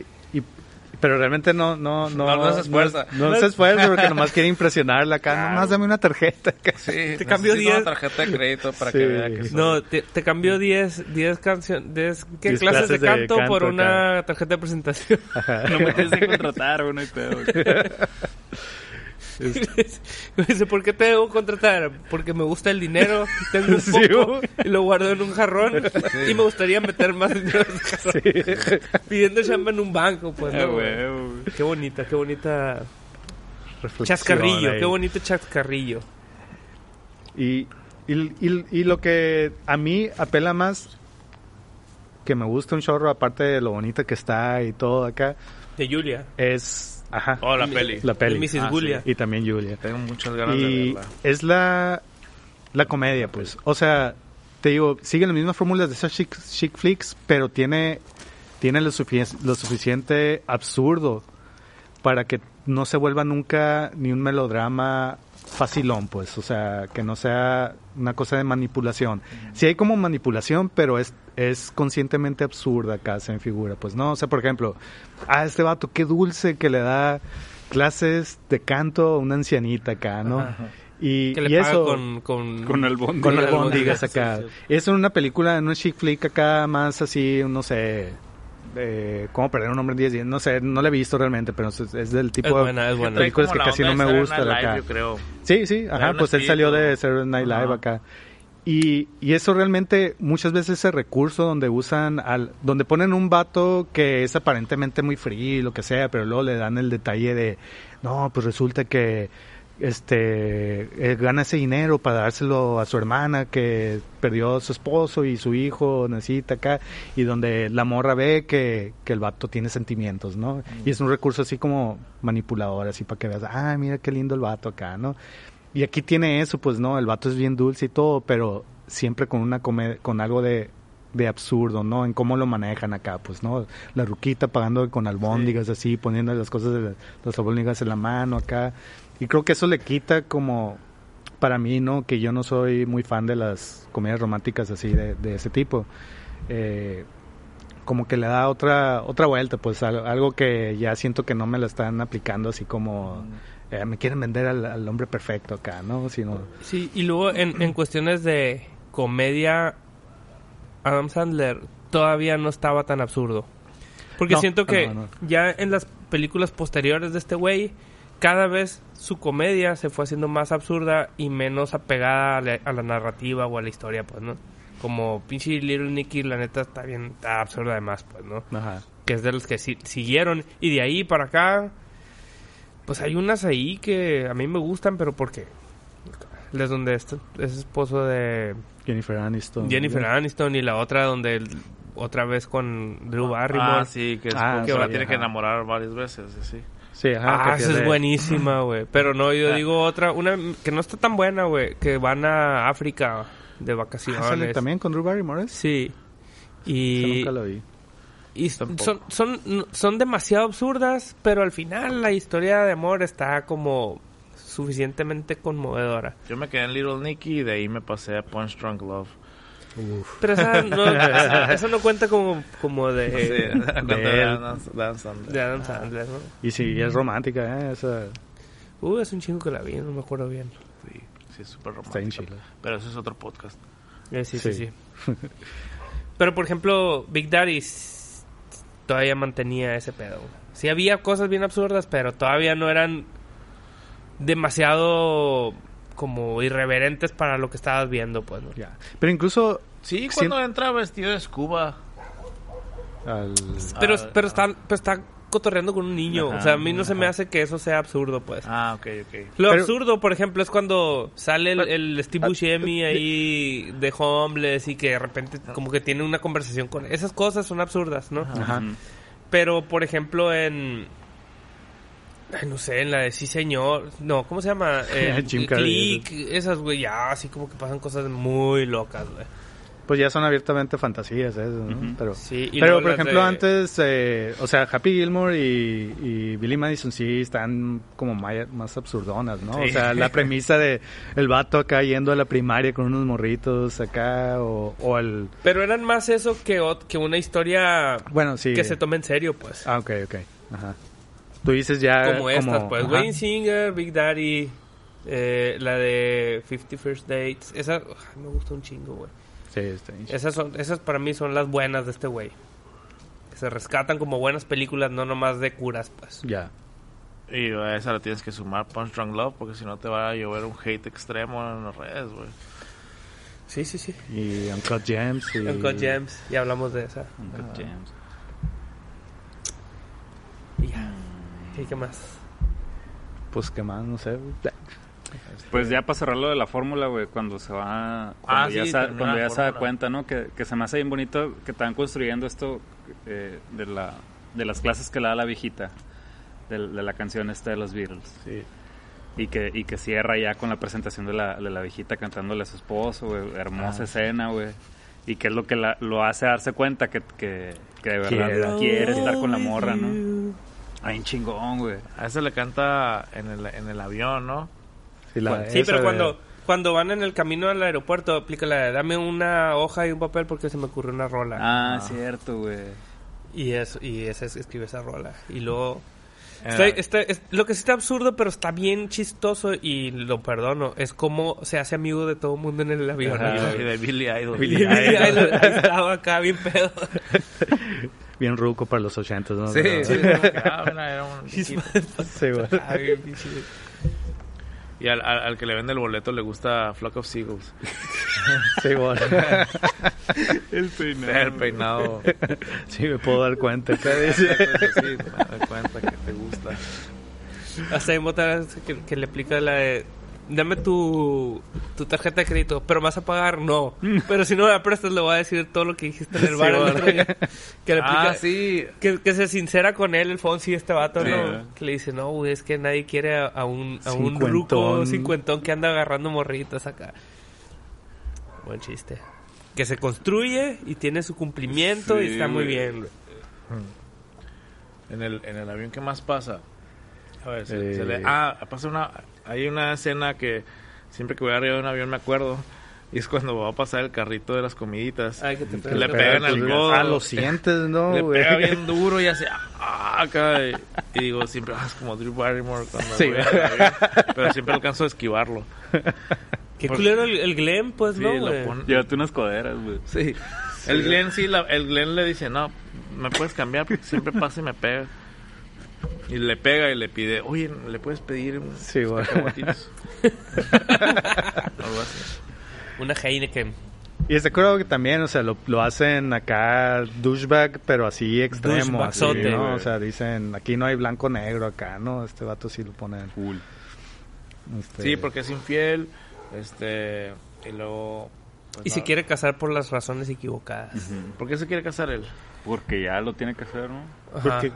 pero realmente no no no No, no se esfuerza. No, se esfuerza porque nomás quiere impresionarla acá, Claro. nomás dame una tarjeta. acá. Sí, Te cambió necesito 10. una tarjeta de crédito para Sí. que vea que soy- No, te, te cambió 10 10 canciones, ¿qué 10 clases, de clases de canto, canto por acá. una tarjeta de presentación? No me tienes que contratar, güey, no hay pedo. dice, ¿por qué te debo contratar? Porque me gusta el dinero, tengo un poco y lo guardo en un jarrón y me gustaría meter más dinero en ese jarrón. Pidiendo chamba en un banco, pues, Ah, ¿no? güey? güey. Qué bonita, qué bonita Reflexión chascarrillo, ahí. qué bonito chascarrillo. Y, y, y- y lo que a mí apela más, que me gusta un chorro, aparte de lo bonita que está y todo acá, De Julia. es ajá, Oh, la peli. la peli. De Mrs. Ah, sí. Julia. Y también Julia. Tengo muchas ganas de Y verla. es la, la comedia, pues. O sea, te digo, sigue las mismas fórmulas de esas chick, chick flicks, pero tiene, tiene lo, sufici- lo suficiente absurdo para que no se vuelva nunca ni un melodrama facilón, pues. O sea, que no sea una cosa de manipulación. Sí hay como manipulación, pero es, es conscientemente absurda acá, se figura. Pues no, o sea, por ejemplo, ah, este vato, qué dulce que le da clases de canto a una ancianita acá, ¿no? Ajá. Y, Que le y paga eso con, con, Con el bondi. con Con albóndigas albóndigas, acá. sí, Es una película, una chick flick acá más así, no sé, eh, cómo perder un hombre en 10 días, no sé, no la he visto realmente, pero es, es del tipo Es de buena, es buena. Trae películas que casi no me Live, acá. yo creo. Sí, sí, ajá, pues él salió de Saturday Night Live Ajá. acá. Y, y eso realmente, muchas veces ese recurso donde usan, al, donde ponen un vato que es aparentemente muy frío y lo que sea, pero luego le dan el detalle de, no, pues resulta que este eh, gana ese dinero para dárselo a su hermana que perdió a su esposo y su hijo necesita acá y donde la morra ve que, que el vato tiene sentimientos, ¿no? Y es un recurso así como manipulador, así para que veas, ah, mira qué lindo el vato acá, ¿no? Y aquí tiene eso, pues no, el vato es bien dulce y todo, pero siempre con una con algo de, de absurdo, ¿no? En cómo lo manejan acá, pues, ¿no? La ruquita pagando con albóndigas así, poniendo las cosas de la- las albóndigas en la mano acá. Y creo que eso le quita como, para mí, ¿no? Que yo no soy muy fan de las comedias románticas así de, de ese tipo. Eh, como que le da otra otra vuelta, pues al- algo que ya siento que no me lo están aplicando así como eh, me quieren vender al, al hombre perfecto acá, ¿no? Sino Sí, y luego en, en cuestiones de comedia, Adam Sandler todavía no estaba tan absurdo. Porque No, siento que no, no. ya en las películas posteriores de este güey, cada vez su comedia se fue haciendo más absurda y menos apegada a la, a la narrativa o a la historia, pues, ¿no? Como pinche Little Nicky, la neta, está bien, está absurda además, pues, ¿no? ajá. que es de los que si- siguieron. Y de ahí para acá, pues hay unas ahí que a mí me gustan, pero porque es donde es, es esposo de Jennifer Aniston. Jennifer Aniston y la otra donde el- otra vez con Drew Barrymore. Ah, sí, que, es Ah, porque tiene que enamorar varias veces, sí, sí. Ajá. Ah, esa es buenísima, güey. Pero no, yo Ah. digo otra, una que no está tan buena, güey, que van a África de Ah, vacaciones. sale también con Drew Barrymore. Sí. Y, nunca la vi. Y Tampoco. son, son, son demasiado absurdas, pero al final la historia de amor está como suficientemente conmovedora. Yo me quedé en Little Nicky y de ahí me pasé a Punch Drunk Love. Pero esa no, esa, esa no cuenta como, como de, Sí, cuenta de de. Adam- Adam Sandler. de Adam Sandler, ¿no? Y sí, es romántica, ¿eh? Esa Uh, es un chingo que la vi, no me acuerdo bien. Sí, sí, es súper está en chila. Pero eso es otro podcast. Eh, sí, sí, Sí. sí. Pero por ejemplo, Big Daddy todavía mantenía ese pedo. Sí había cosas bien absurdas, pero todavía no eran demasiado como irreverentes para lo que estabas viendo, pues, ¿no? Ya. Pero incluso Sí, cuando entra vestido de scuba. al... Pero, Ah, pero está, pero está cotorreando con un niño. Ajá, o sea, a mí no se me hace que eso sea absurdo, pues. Ah, ok, ok. Lo Pero- absurdo, por ejemplo, es cuando sale el, el Steve Buscemi ahí de homeless y que de repente como que tiene una conversación con... Esas cosas son absurdas, ¿no? Ajá. Pero, por ejemplo, en... ay, no sé, en la de Sí Señor... No, ¿cómo se llama? Jim Carrey, Click, esas, güey, ya así como que pasan cosas muy locas, güey. Pues ya son abiertamente fantasías, eso, ¿no? Ujú. Pero, Sí, y pero por ejemplo, de- antes, eh, o sea, Happy Gilmore y, y Billy Madison sí están como maya- más absurdonas, ¿no? O Sí. sea, la premisa de el vato acá yendo a la primaria con unos morritos acá, o, o el... Pero eran más eso que, que una historia Bueno, sí. que se tome en serio, pues. Ah, ok, ok. Ajá. Tú dices ya como estas, pues. ajá. Wayne Singer, Big Daddy, eh, la de 50 First Dates. Esa ay, me gusta un chingo, güey. Sí, está bien. Esas, son, esas para mí son las buenas de este güey. Que se rescatan como buenas películas, no nomás de curas, pues. Ya. Y a esa la tienes que sumar Punch Drunk Love porque si no te va a llover un hate extremo en las redes, güey. Sí, sí, sí. Y Uncut Gems. Y... Uncut Gems, ya hablamos de esa. Uncut Gems. Y ya. ¿Y qué más? Pues, ¿qué más? No sé. Pues ya para cerrar lo de la fórmula, güey, cuando se va... Cuando Ah, ya, sí, sa- cuando ya se da cuenta, ¿no? Que, que se me hace bien bonito que están construyendo esto eh, de, la, de las clases que le da la viejita. De, de la canción esta de los Beatles. Sí. Y que, y que cierra ya con la presentación de la, de la viejita cantándole a su esposo, güey. Hermosa Ah. escena, güey. Y que es lo que la- lo hace darse cuenta que, que, que de verdad Quiere. quiere, estar con la morra, ¿no? Ay, un chingón, güey. A esa le canta en el, en el avión, ¿no? Sí, la- Sí, esa pero de- cuando, cuando van en el camino al aeropuerto, aplica la de dame una hoja y un papel porque se me ocurrió una rola. Ah, Ah. cierto, güey. Y eso, y ese es- escribe esa rola. Y luego. Está- el- está- es- lo que sí está absurdo, pero está bien chistoso y lo perdono. Es como se hace amigo de todo el mundo en el avión. Ajá. y de Billy Idol. Billy ahí estaba acá bien pedo. Bien ruco para los ochentas, ¿no? Sí, sí. Bueno, era un. Ah. Y al, al, al que le vende el boleto le gusta Flock of Seagulls. Sí, güey. El peinado. El peinado. Sí, me puedo dar cuenta. sí, me doy cuenta que te gusta. Hasta hay que, que le aplica la de... Dame tu, tu tarjeta de crédito, pero me vas a pagar, no. Pero si no me la prestas, le voy a decir todo lo que dijiste en el bar. el otro día. que le aplica, Ah, sí. que, que se sincera con él, el Fonsi, este vato, Sí. ¿no? Que le dice, no, güey, es que nadie quiere a, a un, a un ruco cincuentón que anda agarrando morritas acá. Buen chiste. Que se construye y tiene su cumplimiento y está muy bien, güey. En el, en el avión, ¿qué más pasa? A ver, se, Eh. se le- ah, pasa una... Hay una escena que siempre que voy arriba de un avión me acuerdo. Y es cuando va a pasar el carrito de las comiditas. Ay, que te Que le pegan al codo. Ah, lo sientes, ¿no, le pega bien duro y hace... ah, acá, y, y digo, siempre ah, es como Drew Barrymore cuando Sí. voy avión. Pero siempre alcanzo a esquivarlo. Qué Por- culero el, el Glenn, pues, Sí, ¿no, güey? Llévate unas coderas, güey. Sí. El Glenn sí, la- el Glenn le dice, no, me puedes cambiar porque siempre pasa y me pega. Y le pega y le pide, oye, ¿le puedes pedir un Sí, güey. cacahuatitos?" Algo así. Una Heineken. Y este creo que también, o sea, lo, lo hacen acá douchebag, pero así extremo, así, ¿no? O sea, dicen, aquí no hay blanco-negro acá, ¿no? Este vato sí lo ponen. Full. este, Sí, porque es infiel, este, y luego... pues, Y se no. quiere casar por las razones equivocadas. ¿Por qué se quiere casar él? Porque ya lo tiene que hacer, ¿no? Ajá. Porque,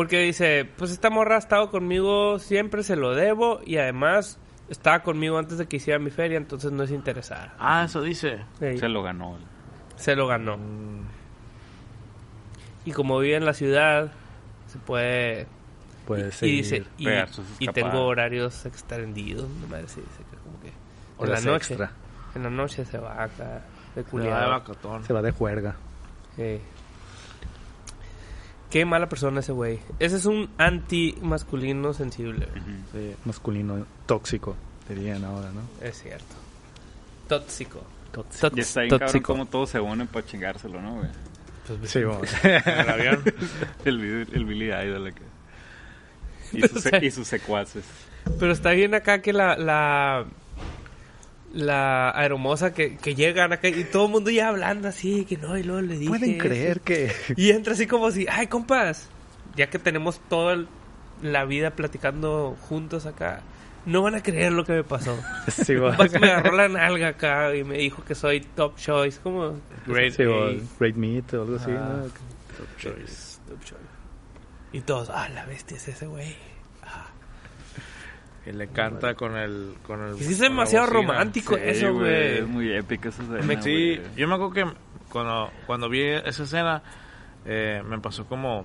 Porque dice, pues esta morra ha estado conmigo, siempre se lo debo y además estaba conmigo antes de que hiciera mi feria, entonces no es interesada. Ah, eso dice. Sí, Se lo ganó. se lo ganó. Mm, Y como vive en la ciudad, se puede... puede y, ser. y dice, tengo horarios extendidos, no me dice, dice que como que... En la noche. extra. En la noche se va acá de se va de. Se va de juerga. Sí. Qué mala persona ese güey. Ese es un anti masculino sensible. güey. Ujú. Sí. Masculino tóxico, dirían ahora, ¿no? Es cierto. Tóxico. Tóxico. Y está bien cabrón Tóxico. como todos se unen para chingárselo, ¿no, güey? Pues, Sí, vamos. El avión. El, Billy- el Billy Idol. Y sus, O sea- y sus secuaces. Pero está bien acá que la... la la aeromosa que, que llegan acá y todo el mundo ya hablando así, que no, y luego le dije... Pueden creer que... Y entra así como si, ay, compas, ya que tenemos toda la vida platicando juntos acá, no van a creer lo que me pasó. Sí, me agarró la nalga acá y me dijo que soy top choice, como... Sí. Great meat o algo así, Ah. ¿no? Top choice. Top choice. Y todos, ah, la bestia es ese güey. Y le canta con el... Con el es demasiado romántico Sí, eso, Es güey. muy épica esa escena, Me- sí, yo me acuerdo que cuando, cuando vi esa escena eh, me pasó como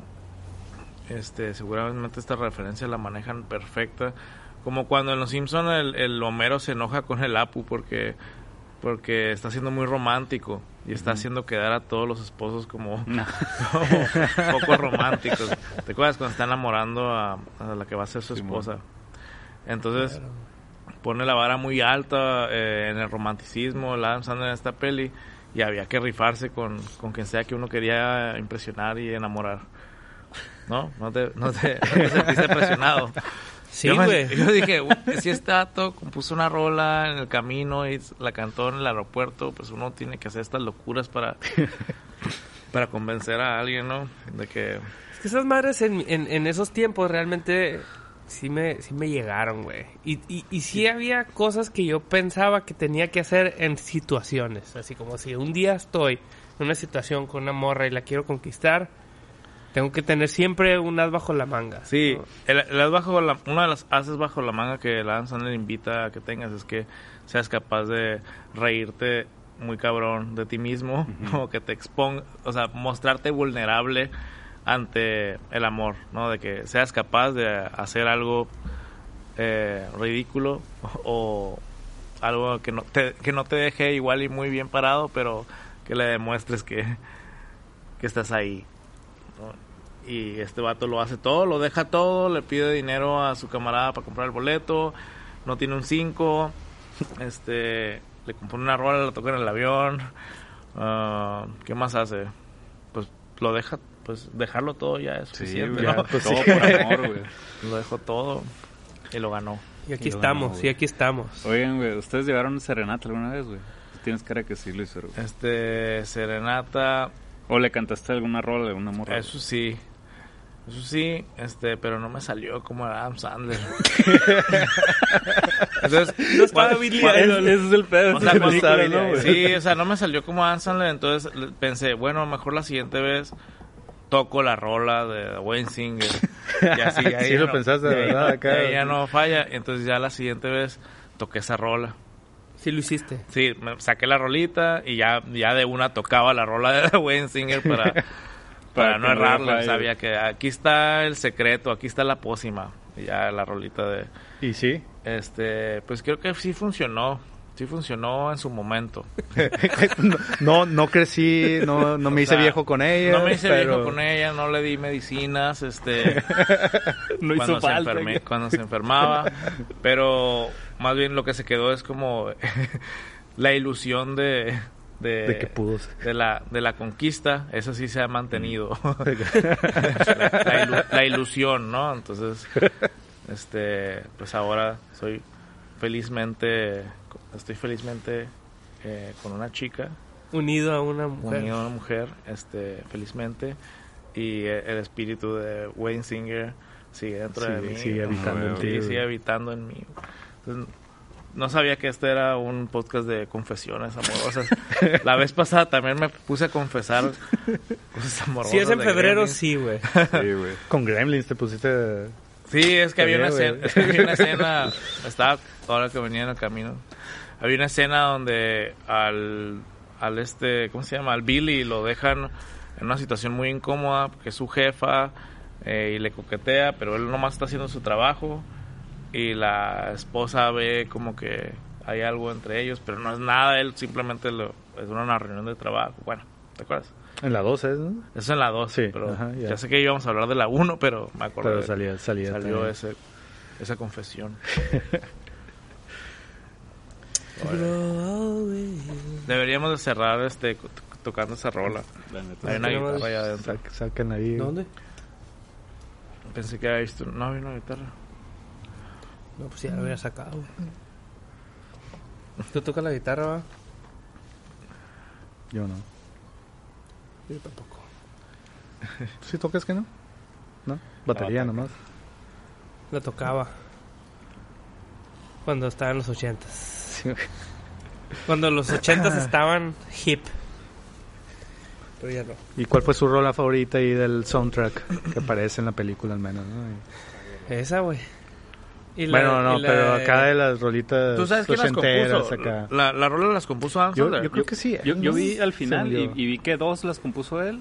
este seguramente esta referencia la manejan perfecta como cuando en Los Simpson el, el Homero se enoja con el Apu porque porque está siendo muy romántico y está haciendo quedar a todos los esposos como, No. como poco románticos. ¿Te acuerdas cuando está enamorando a, a la que va a ser su Sí, esposa? Entonces pone la vara muy alta eh, en el romanticismo, la Adam en esta peli, y había que rifarse con, con quien sea que uno quería impresionar y enamorar. ¿No? No te, no te, no te sentiste presionado. Sí, yo, me- yo dije, "Uy, si este dato compuso una rola en el camino y la cantó en el aeropuerto, pues uno tiene que hacer estas locuras para, para convencer a alguien, ¿no? De que... Es que esas madres en, en, en esos tiempos realmente sí me, sí me llegaron, güey. Y, y, y sí había cosas que yo pensaba que tenía que hacer en situaciones. Así como si un día estoy en una situación con una morra y la quiero conquistar, tengo que tener siempre un as bajo la manga. Sí, ¿no? el, el as bajo la, una de las haces bajo la manga que la Adam Sandler invita a que tengas es que seas capaz de reírte muy cabrón de ti mismo o que te exponga, o sea, mostrarte vulnerable ante el amor, ¿no? De que seas capaz de hacer algo eh, ridículo o algo que no te, que no te deje igual y muy bien parado, pero que le demuestres que, que estás ahí. Y este vato lo hace todo, lo deja todo, le pide dinero a su camarada para comprar el boleto, no tiene un 5, este, le compone una rola, la toca en el avión, ah, ¿qué más hace? Pues lo deja, pues dejarlo todo ya es Sí, suficiente, pues todo sí. por amor, güey. Lo dejó todo y lo ganó. Y aquí Y estamos, ganó, y aquí estamos. Oigan, güey, ¿ustedes llevaron serenata alguna vez, güey? Tienes cara que sí lo hicieron. güey. Este, Serenata, ¿O le cantaste alguna rola de una morra? eso sí. Eso sí, este, pero no me salió como Adam Sandler. entonces, No estaba Billy Idol. Ese es el pedo. o sea, película, ¿no, güey? sí, o sea, no me salió como Adam Sandler, entonces pensé, bueno, a lo mejor la siguiente vez toco la rola de Wayne Singer. Y así, ahí Sí ya lo no- pensaste, de verdad, acá. ya no falla, entonces ya la siguiente vez toqué esa rola. Sí lo hiciste. Sí, me saqué la rolita y ya, ya de una tocaba la rola de Wayne Singer para, para no falle. Sabía que aquí está el secreto, aquí está la pócima. Y ya la rolita de... Y sí. Este, pues creo que sí funcionó. Sí funcionó en su momento. no, no crecí, no, no me O hice sea, viejo con ella. No me hice pero- viejo con ella, no le di medicinas, este... No hizo cuando, se enferme- cuando se enfermaba. Pero más bien lo que se quedó es como la ilusión de... De, De que pudo ser. de la, de la conquista, eso sí se ha mantenido. la, la ilu- la ilusión, ¿no? Entonces, este, pues ahora soy felizmente, estoy felizmente eh, con una chica, Unido a una mujer. unido a una mujer, este, felizmente, y eh, el espíritu de Wayne Singer sigue dentro de mí. sigue habitando en ti. sigue habitando en mí. Entonces, no sabía que este era un podcast de confesiones amorosas. La vez pasada también me puse a confesar cosas amorosas. Si es en febrero, Gremlins. sí, güey. Sí, güey. Con Gremlins te pusiste... Sí, es que había una, escena, es que había una escena, estaba ahora que venía en el camino, había una escena donde al, al este, ¿cómo se llama? Al Billy lo dejan en una situación muy incómoda, porque es su jefa eh, y le coquetea, pero él nomás está haciendo su trabajo y la esposa ve como que hay algo entre ellos, pero no es nada, él simplemente lo, es una reunión de trabajo, bueno, ¿te acuerdas? En la 12, ¿no? Eso en la 2, Sí, pero ajá, ya. ya. sé que íbamos a hablar de la 1, pero me acuerdo. Pero salía, salía. salió también. ese, esa confesión. Deberíamos de cerrar este tocando esa rola. La. Hay una guitarra allá adentro. Sac- sacan ahí. ¿Dónde? Pensé que había visto. No había una guitarra. No, pues ya lo había sacado. ¿Tú tocas la guitarra, va? Yo no. Yo tampoco. ¿Sí tocas que no? ¿No? Batería No, nomás. La tocaba. Cuando estaba en los ochentas. Cuando los ochentas estaban hip. Pero ya no. ¿Y cuál fue su rola favorita ahí del soundtrack que aparece en la película al menos? ¿no? Y- Esa, güey. Y la- Bueno, no, y la pero acá de las rolitas ¿Tú sabes quién las compuso? acá. La, la rola las compuso Adam Yo, Sandler. yo creo que sí. Yo, yo vi al final y, y vi que dos las compuso él.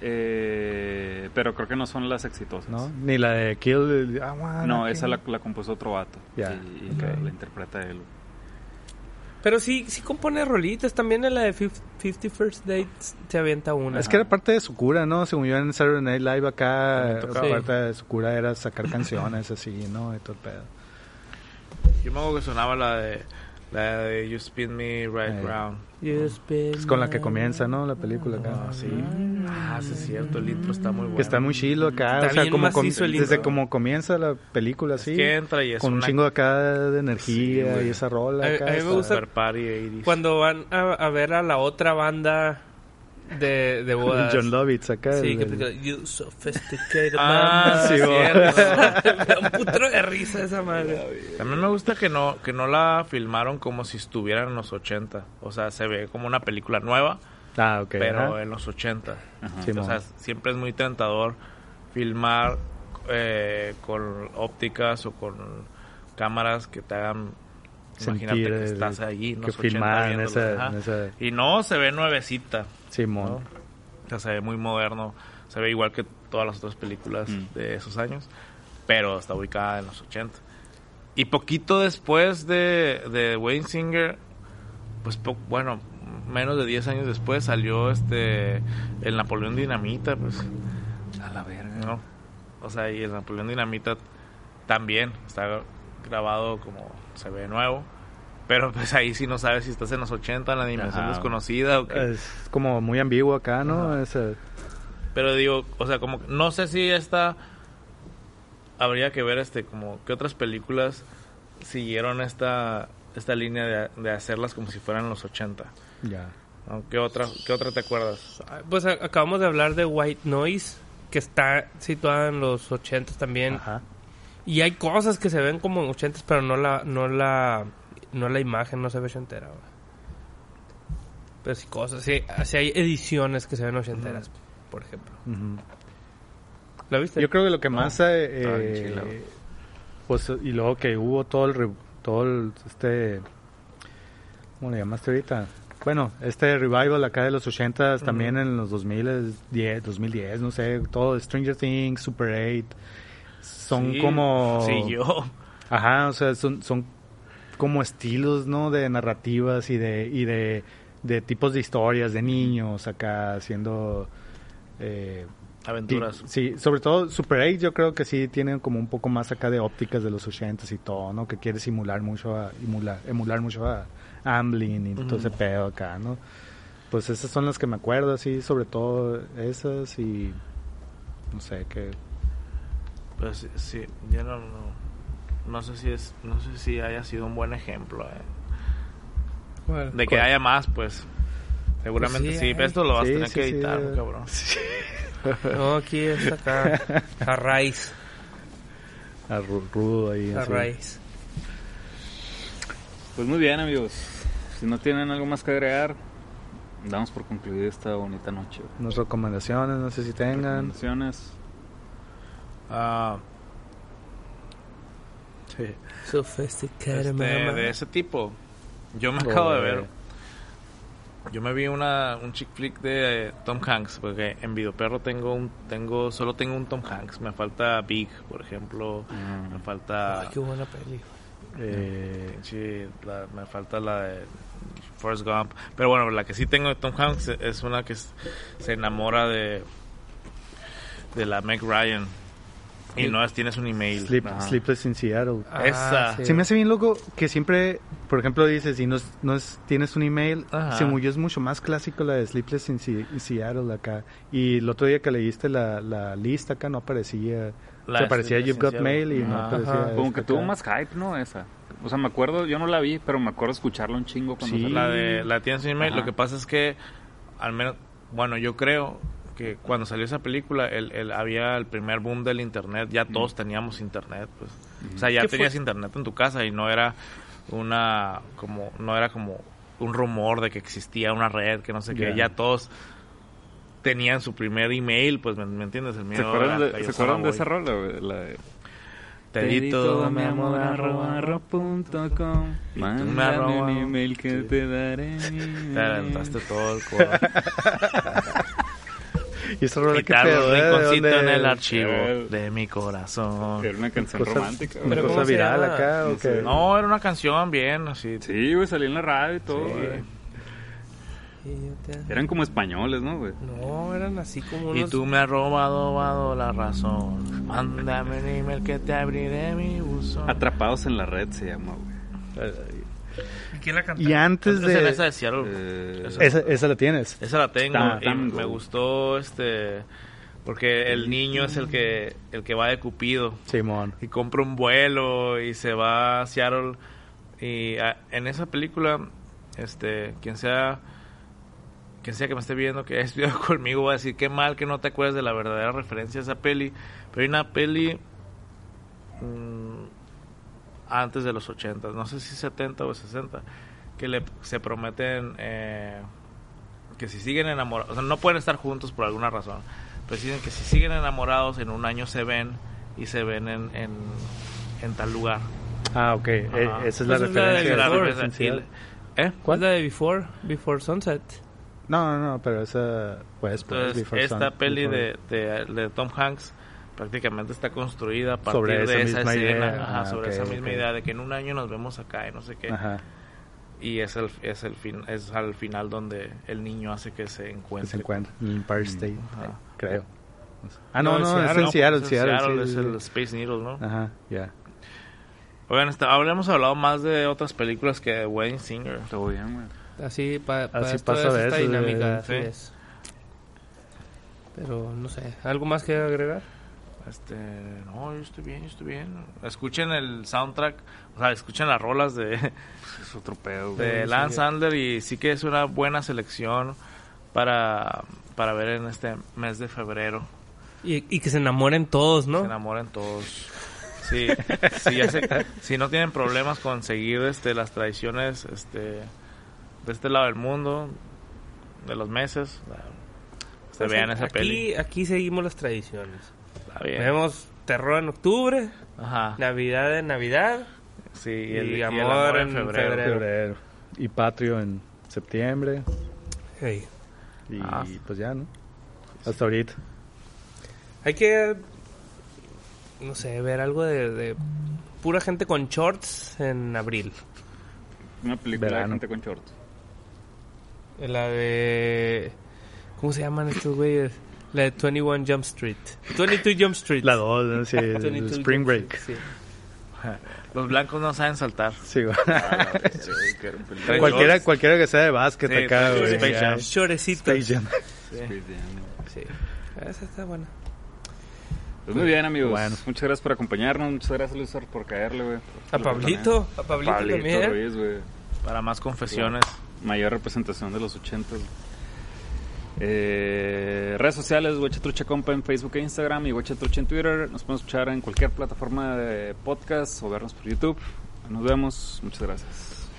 eh, pero creo que no son las exitosas. ¿No? Ni la de Kill. No, esa la, la compuso otro vato. Y, y la interpreta él. Pero sí, sí compone rolitas. También en la de Fif- 50 First Dates se avienta una. Es que era parte de su cura, ¿no? Según yo en Saturday Night Live acá, tocaba. parte de su cura era sacar canciones así, ¿no? Y todo el pedo. Yo me acuerdo que sonaba la de. La de You Spin Me Right. Round. You spin Es con la que comienza, ¿no? La película acá. Ah, sí. Ah, sí, es cierto. El intro está muy bueno. Que está muy chilo acá, Está o sea, bien como com- desde como comienza la película así, Es que entra y es con un una chingo acá de energía Sí, y esa rola A- acá. a mí me gusta- super party 80s. Cuando van a, a ver a la otra banda de, de bodas. John Lovitz acá. Sí, el- que el- explica, You sophisticated Ah, man". sí, cierto. Me da un putro de risa esa madre. También me gusta que no, que no la filmaron como si estuviera en los 80. O sea, se ve como una película nueva, Ah, ok. pero ajá. en los 80. Ajá. Sí, o sea, siempre es muy tentador filmar eh, con ópticas o con cámaras que te hagan Sentir imagínate que el- estás allí en que los 80 filmaban viéndolo, esa- ajá. en esa- y no se ve nuevecita Simón. ¿no? O sea, se ve muy moderno se ve igual que todas las otras películas Mm. de esos años pero está ubicada en los 80 y poquito después de, de Wayne Singer pues po- bueno menos de 10 años después salió este el Napoleón Dinamita pues A la verga. ¿no? O sea, y el Napoleón Dinamita también está grabado como se ve nuevo. Pero pues ahí sí no sabes si estás en los 80, en la dimensión Ajá. desconocida o qué. Es como muy ambiguo acá, ¿no? Ese- Pero digo, o sea, como que- no sé si esta habría que ver este como qué otras películas siguieron esta esta línea de, de hacerlas como si fueran los 80. ya. ¿Qué otra qué otra te acuerdas? Pues a- acabamos de hablar de White Noise. que está situada en los 80 también. Ajá. Y hay cosas que se ven como en 80 pero no la, no la, no la imagen, no se ve ochentera, güey. Pero sí cosas, sí, sí hay ediciones que se ven ochenteras, por ejemplo. Ujú. ¿La viste? Yo creo que lo que más... eh, Está bien eh, pues, y luego que hubo todo el... re- todo el, este... ¿Cómo le llamaste ahorita? Bueno, este revival acá de los 80 también en los 2010, 2010, no sé, todo Stranger Things, Super 8, son Sí, como... Sí, yo. Ajá, o sea, son, son como estilos, ¿no? De narrativas y de, y de, de tipos de historias de niños acá haciendo... Eh, Aventuras. Sí, sobre todo Super 8 yo creo que sí tienen como un poco más acá de ópticas de los 80 y todo, ¿no? Que quiere simular mucho a, emular, emular mucho a Amblin y todo ese pedo acá, ¿no? Pues esas son las que me acuerdo, sí, sobre todo esas y no sé, que Pues sí, no, no, no sé si es, no sé si haya sido un buen ejemplo eh, ¿Cuál? de que haya más, pues. Seguramente Pues sí, sí, pero esto lo vas Sí, a tener sí, que editar, cabrón. No, aquí es acá, a raíz, a rudo ahí. a así. raíz. Pues muy bien, amigos. Si no tienen algo más que agregar, damos por concluida esta bonita noche. Unas recomendaciones, no sé si tengan. Recomendaciones. Ah, Sí. Sophisticated este, de ese tipo. Yo me acabo de ver. Yo me vi una un chick flick de eh, Tom Hanks porque en Videoperro tengo un tengo solo tengo un Tom Hanks, me falta Big, por ejemplo, Mm. me falta Ay, qué buena peli. Eh, la- me falta la de Forrest Gump, pero bueno, la que sí tengo de Tom Hanks es una que se enamora de de la Meg Ryan y no es tienes un email. Sleep-. Sleepless in Seattle. Ah, Esa. sí. Se me hace bien loco que siempre, por ejemplo, dices, si no, es- no es, tienes un email, Ajá. según yo es mucho más clásico la de Sleepless in, Se- in Seattle acá. Y el otro día que leíste la, la lista acá no aparecía, La se aparecía You've Got Mail y no Ajá. aparecía. Como que tuvo más hype, ¿no? Esa. O sea, me acuerdo, yo no la vi, pero me acuerdo escucharla un chingo cuando Sí. salió. La de la tienes un email, Ajá. lo que pasa es que al menos bueno, yo creo que cuando salió esa película el, el- había el primer boom del internet, ya todos teníamos internet, pues. O sea, ya tenías internet en tu casa y no era una como no era como un rumor de que existía una red, que no sé qué, Ya. ya todos tenían su primer email, pues me, me entiendes, el mío ¿Se acuerdan, de, ¿se Cayo acuerdan de esa rola? La de... Te di todo mi amor arroba, arroba. punto com. Y tú me Mándame arroba. un email que Sí. te daré mi Te adelantaste todo el coro. Y esa rola y que pedo, ¿eh? ¿De rinconcito en el archivo de mi corazón. Era una canción Cosa- romántica, Una Pero cosa ¿cómo se viral acá, ¿o No qué? No, era una canción bien, así. Sí, güey, salí en la radio y todo, güey. Y te- Eran como españoles, ¿no, güey? No, eran así como Y unos... tú me has robado, robado la razón. Mándame un email que te abriré mi buzón. Atrapados en la red se llama, güey. ¿Y quién la cantó? Y antes Esa, esa de... de Seattle. Eh, Esa- Esa, esa la tienes. Esa la tengo y me gustó este porque el niño es el que el que va de Cupido Simón. y compra un vuelo y se va a Seattle y ah, en esa película este quien sea quien sea que me esté viendo que haya estudiado conmigo va a decir qué mal que no te acuerdas de la verdadera referencia a esa peli pero hay una peli mm, antes de los 80 no sé si 70 o 60 que le se prometen eh, que si siguen enamorados, o sea, no pueden estar juntos por alguna razón, pero dicen que si siguen enamorados en un año se ven y se ven en, en, en tal lugar. Ah, ok. Eh, Ajá. esa es la Pues es la de referencia. La ¿Eh? ¿Cuál es la de Before? Before Sunset. No, no, no, pero esa... Pues, pues, Entonces, Before esta Sun- peli Before- de, de, de Tom Hanks prácticamente está construida a partir Sobre de esa esa misma escena, idea. ajá, Ah, sobre ok, esa misma ok. idea de que en un año nos vemos acá y no sé qué. Ajá. Y es el, es el fin, es al final donde el niño hace que se Que encuentre. se encuentra en Empire State, Ajá. eh, creo. Ah, no, no, es Seattle, en Seattle, pues, Seattle. Seattle, sí, es el. Space Needle, ¿no? Ajá, ya. Oigan, está, hablemos hablado más de otras películas que de Wedding Singer. Todo bien, güey. Así, pa, pa Así pasa es esta dinámica, así sí. es. Pero no sé, ¿algo más que agregar? Este, no, yo estoy bien, yo estoy bien. Escuchen el soundtrack, o sea, escuchen las rolas de, Es otro pedo, güey. de Lance Sandler y sí que es una buena selección para, para ver en este mes de febrero. Y, y que se enamoren todos, Se ¿no? enamoran todos. Sí, sí, ya sé- si no tienen problemas con seguir este, las tradiciones este, de este lado del mundo, de los meses, se Pues vean esa aquí, peli. Aquí seguimos las tradiciones. Está bien. Vemos terror en octubre, Ajá. Navidad en Navidad. Sí, y el, y y el amor en en febrero. febrero. Febrero. Y Patrio en septiembre. Hey. Y Ah. pues ya, ¿no? Hasta ahorita. Hay que, no sé, ver algo de, de pura gente con shorts en abril. Una película de gente con shorts. La de... ¿Cómo se llaman estos güeyes? La de 21 Jump Street. 22 Jump Street. La dos, ¿no? Sí, el 22 Spring Jump Break. Street, sí. Los blancos no saben saltar. Sí, güey. Traen cualquiera, cualquiera que sea de básquet Sí, acá, güey. Space. Jam. Shorecitos. Space Jam. Sí. Esa está buena. Pues muy bien, amigos. Bueno. Muchas gracias por acompañarnos. Muchas gracias, Luis, por caerle, güey. A Pablito. A Pablito, Pablito también. Ruiz, güey. Para más confesiones. Mayor representación de los ochentas. Eh, redes sociales, Trucha Compa en Facebook e Instagram y Trucha en Twitter. Nos podemos escuchar en cualquier plataforma de podcast o vernos por YouTube. Nos vemos. Muchas gracias.